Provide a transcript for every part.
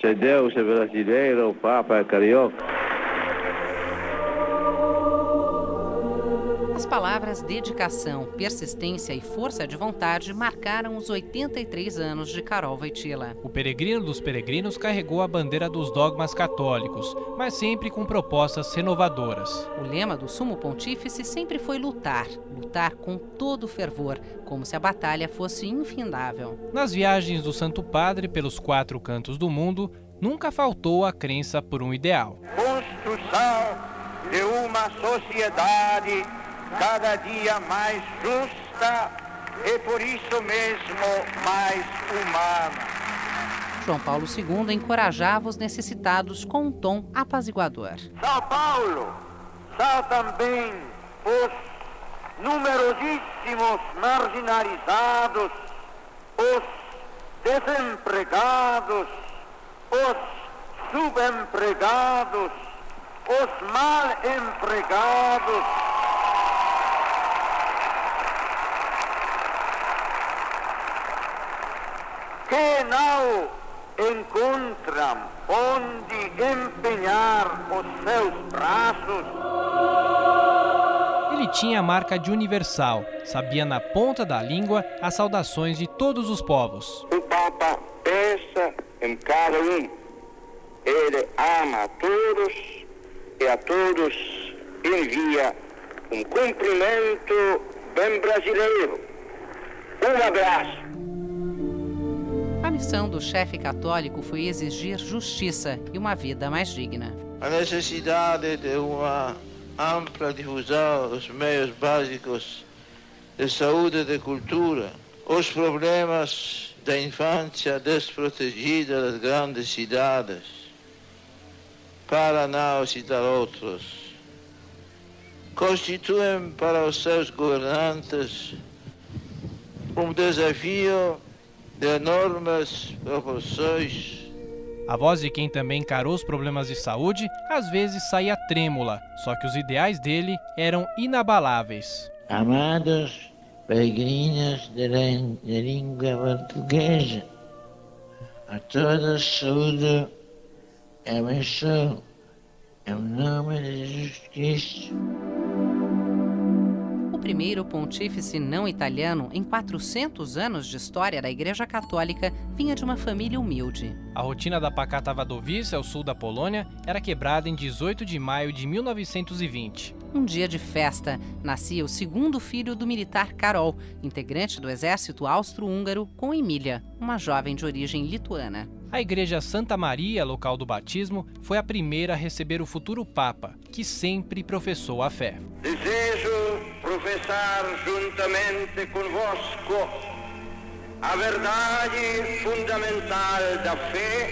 Se Deus é brasileiro, o Papa é carioca. As palavras dedicação, persistência e força de vontade marcaram os 83 anos de Carol Voitila. O peregrino dos peregrinos carregou a bandeira dos dogmas católicos, mas sempre com propostas renovadoras. O lema do sumo pontífice sempre foi lutar, lutar com todo fervor, como se a batalha fosse infindável. Nas viagens do Santo Padre pelos quatro cantos do mundo, nunca faltou a crença por um ideal. Construção de uma sociedade cada dia mais justa e por isso mesmo mais humana. João Paulo II encorajava os necessitados com um tom apaziguador. São Paulo são também os numerosíssimos marginalizados, os desempregados, os subempregados, os mal empregados que não encontram onde empenhar os seus braços. Ele tinha a marca de universal, sabia na ponta da língua as saudações de todos os povos. O Papa pensa em cada um. Ele ama a todos e a todos envia um cumprimento bem brasileiro. Um abraço missão do chefe católico foi exigir justiça e uma vida mais digna. A necessidade de uma ampla difusão dos meios básicos de saúde e de cultura, os problemas da infância desprotegida das grandes cidades, para não citar outros, constituem para os seus governantes um desafio de enormes proporções. A voz de quem também encarou os problemas de saúde às vezes saía trêmula, só que os ideais dele eram inabaláveis. Amados peregrinos da língua portuguesa, a todos saúde e abençoo, em nome de Jesus Cristo primeiro pontífice não italiano em 400 anos de história da Igreja Católica vinha de uma família humilde. A rotina da pacata Wadowice, ao sul da Polônia, era quebrada em 18 de maio de 1920. Um dia de festa, nascia o segundo filho do militar Karol, integrante do exército austro-húngaro, com Emília, uma jovem de origem lituana. A Igreja Santa Maria, local do batismo, foi a primeira a receber o futuro Papa, que sempre professou a fé. Desejo professar juntamente convosco a verdade fundamental da fé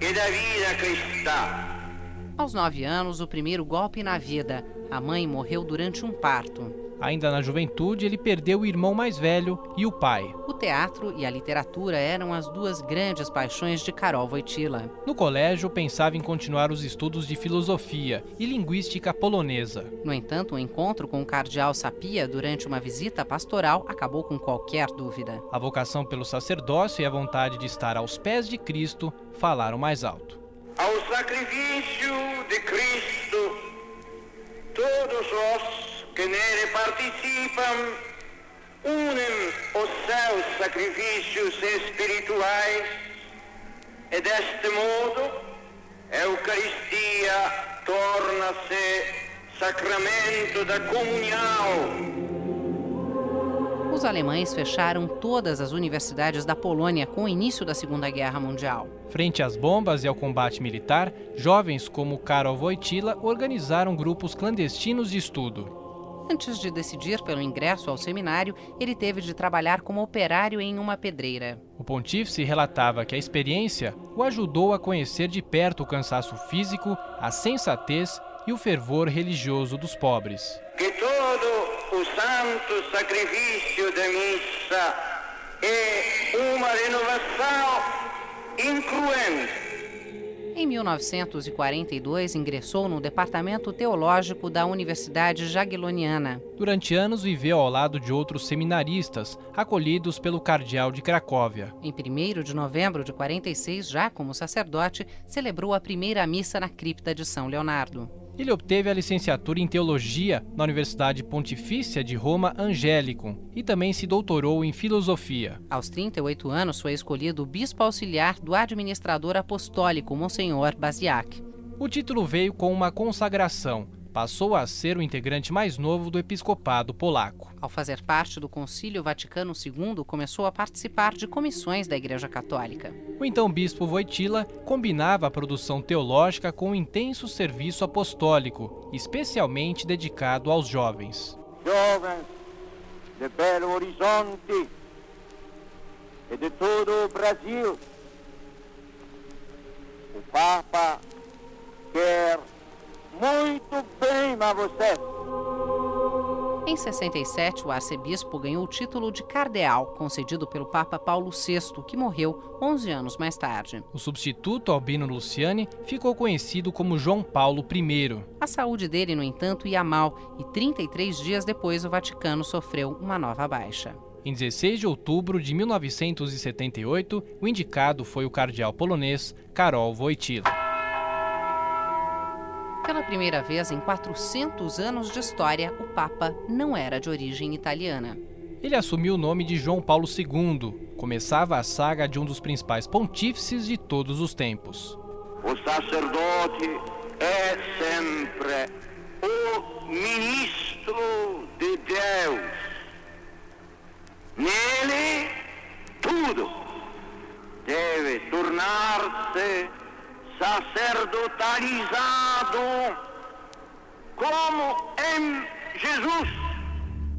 e da vida cristã. Aos nove anos, o primeiro golpe na vida. A mãe morreu durante um parto. Ainda na juventude, ele perdeu o irmão mais velho e o pai. O teatro e a literatura eram as duas grandes paixões de Karol Wojtyla. No colégio, pensava em continuar os estudos de filosofia e linguística polonesa. No entanto, o encontro com o cardeal Sapia durante uma visita pastoral acabou com qualquer dúvida. A vocação pelo sacerdócio e a vontade de estar aos pés de Cristo falaram mais alto. Ao sacrifício de Cristo, todos os que nele participam unem os seus sacrifícios espirituais e deste modo a Eucaristia torna-se sacramento da comunhão os alemães fecharam todas as universidades da Polônia com o início da Segunda Guerra Mundial. Frente às bombas e ao combate militar, jovens como Karol Wojtyla organizaram grupos clandestinos de estudo. Antes de decidir pelo ingresso ao seminário, ele teve de trabalhar como operário em uma pedreira. O pontífice relatava que a experiência o ajudou a conhecer de perto o cansaço físico, a sensatez e o fervor religioso dos pobres. Que todo o santo sacrifício da missa é uma renovação incruente Em 1942, ingressou no Departamento Teológico da Universidade Jagielloniana. Durante anos, viveu ao lado de outros seminaristas, acolhidos pelo cardeal de Cracóvia. Em 1 de novembro de 46, já como sacerdote, celebrou a primeira missa na cripta de São Leonardo. Ele obteve a licenciatura em teologia na Universidade Pontifícia de Roma Angélicum e também se doutorou em filosofia. Aos 38 anos, foi escolhido bispo auxiliar do administrador apostólico Monsenhor Basiac. O título veio com uma consagração, passou a ser o integrante mais novo do episcopado polaco. Ao fazer parte do Concílio Vaticano II, começou a participar de comissões da Igreja Católica. O então bispo Wojtyla combinava a produção teológica com um intenso serviço apostólico, especialmente dedicado aos jovens. Jovens de Belo Horizonte e de todo o Brasil, o Papa quer muito bem a você. Em 67, o arcebispo ganhou o título de cardeal, concedido pelo Papa Paulo VI, que morreu 11 anos mais tarde. O substituto, Albino Luciani, ficou conhecido como João Paulo I. A saúde dele, no entanto, ia mal e 33 dias depois o Vaticano sofreu uma nova baixa. Em 16 de outubro de 1978, o indicado foi o cardeal polonês Karol Wojtyla. Pela primeira vez em 400 anos de história, o Papa não era de origem italiana. Ele assumiu o nome de João Paulo II. Começava a saga de um dos principais pontífices de todos os tempos. O sacerdote é sempre o ministro de Deus. Nele, tudo deve tornar-se sacerdotalizado como em Jesus.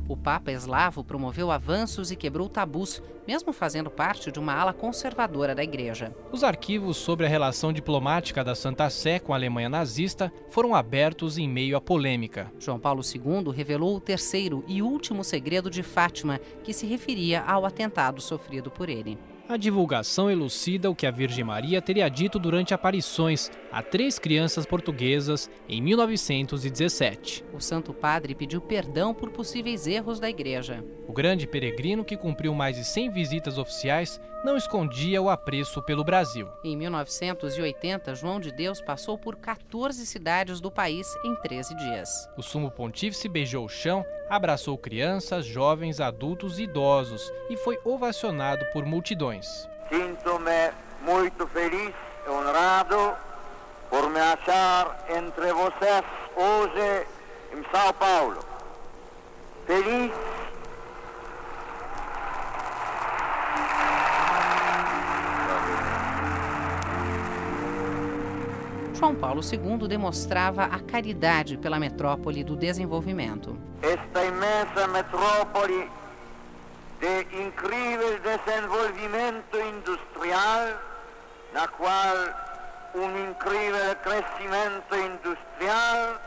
O Papa eslavo promoveu avanços e quebrou tabus, mesmo fazendo parte de uma ala conservadora da Igreja. Os arquivos sobre a relação diplomática da Santa Sé com a Alemanha nazista foram abertos em meio à polêmica. João Paulo II revelou o terceiro e último segredo de Fátima, que se referia ao atentado sofrido por ele. A divulgação elucida o que a Virgem Maria teria dito durante aparições a três crianças portuguesas em 1917. O Santo Padre pediu perdão por possíveis erros da Igreja. O grande peregrino, que cumpriu mais de 100 visitas oficiais, não escondia o apreço pelo Brasil. Em 1980, João de Deus passou por 14 cidades do país em 13 dias. O sumo pontífice beijou o chão, abraçou crianças, jovens, adultos e idosos e foi ovacionado por multidões. Sinto-me muito feliz e honrado por me achar entre vocês hoje em São Paulo. Feliz João Paulo II demonstrava a caridade pela metrópole do desenvolvimento. Esta imensa metrópole de incrível desenvolvimento industrial, na qual um incrível crescimento industrial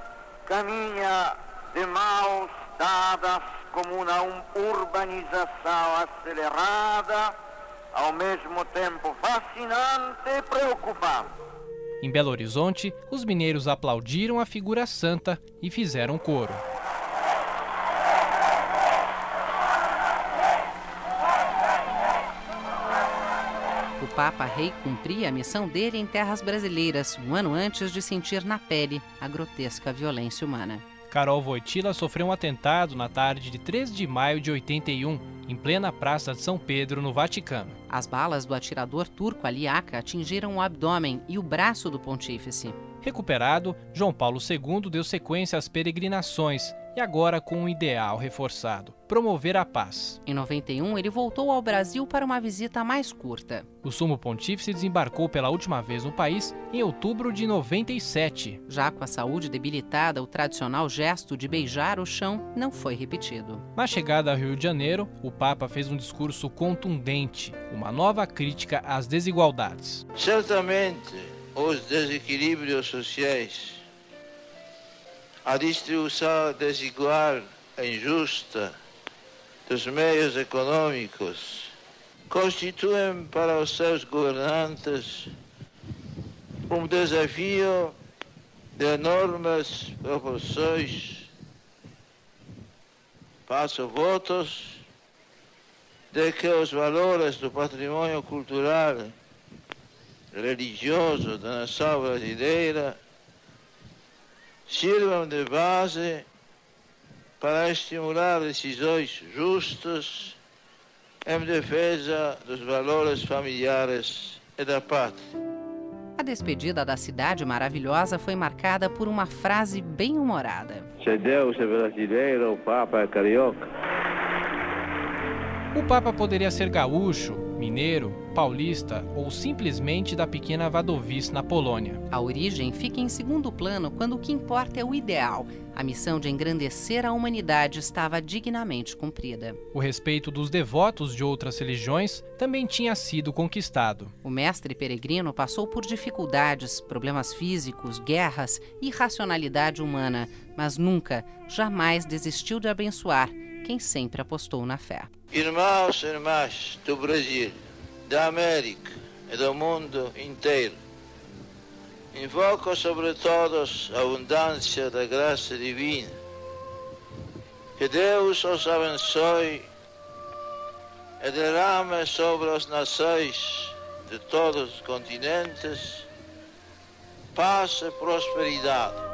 caminha de mãos dadas como uma urbanização acelerada, ao mesmo tempo fascinante e preocupante. Em Belo Horizonte, os mineiros aplaudiram a figura santa e fizeram coro. O Papa Rei cumpria a missão dele em terras brasileiras, um ano antes de sentir na pele a grotesca violência humana. Carol Voitila sofreu um atentado na tarde de 3 de maio de 81, em plena Praça de São Pedro, no Vaticano. As balas do atirador turco Aliaca atingiram o abdômen e o braço do pontífice. Recuperado, João Paulo II deu sequência às peregrinações e agora com um ideal reforçado: promover a paz. Em 91, ele voltou ao Brasil para uma visita mais curta. O sumo pontífice desembarcou pela última vez no país em outubro de 97. Já com a saúde debilitada, o tradicional gesto de beijar o chão não foi repetido. Na chegada ao Rio de Janeiro, o Papa fez um discurso contundente, uma nova crítica às desigualdades. Certamente, os desequilíbrios sociais a distribuição desigual e injusta dos meios econômicos constituem para os seus governantes um desafio de enormes proporções. Faço votos de que os valores do patrimônio cultural religioso da nação brasileira sirvam de base para estimular decisões justas em defesa dos valores familiares e da pátria. A despedida da cidade maravilhosa foi marcada por uma frase bem humorada. Se Deus é brasileiro, o Papa é carioca. O Papa poderia ser gaúcho, mineiro, paulista ou simplesmente da pequena Wadowice na Polônia. A origem fica em segundo plano quando o que importa é o ideal. A missão de engrandecer a humanidade estava dignamente cumprida. O respeito dos devotos de outras religiões também tinha sido conquistado. O mestre peregrino passou por dificuldades, problemas físicos, guerras, irracionalidade humana, mas nunca, jamais desistiu de abençoar quem sempre apostou na fé. Irmãos e irmãs do Brasil, da América e do mundo inteiro, invoco sobre todos a abundância da graça divina. Que Deus os abençoe e derrame sobre as nações de todos os continentes paz e prosperidade.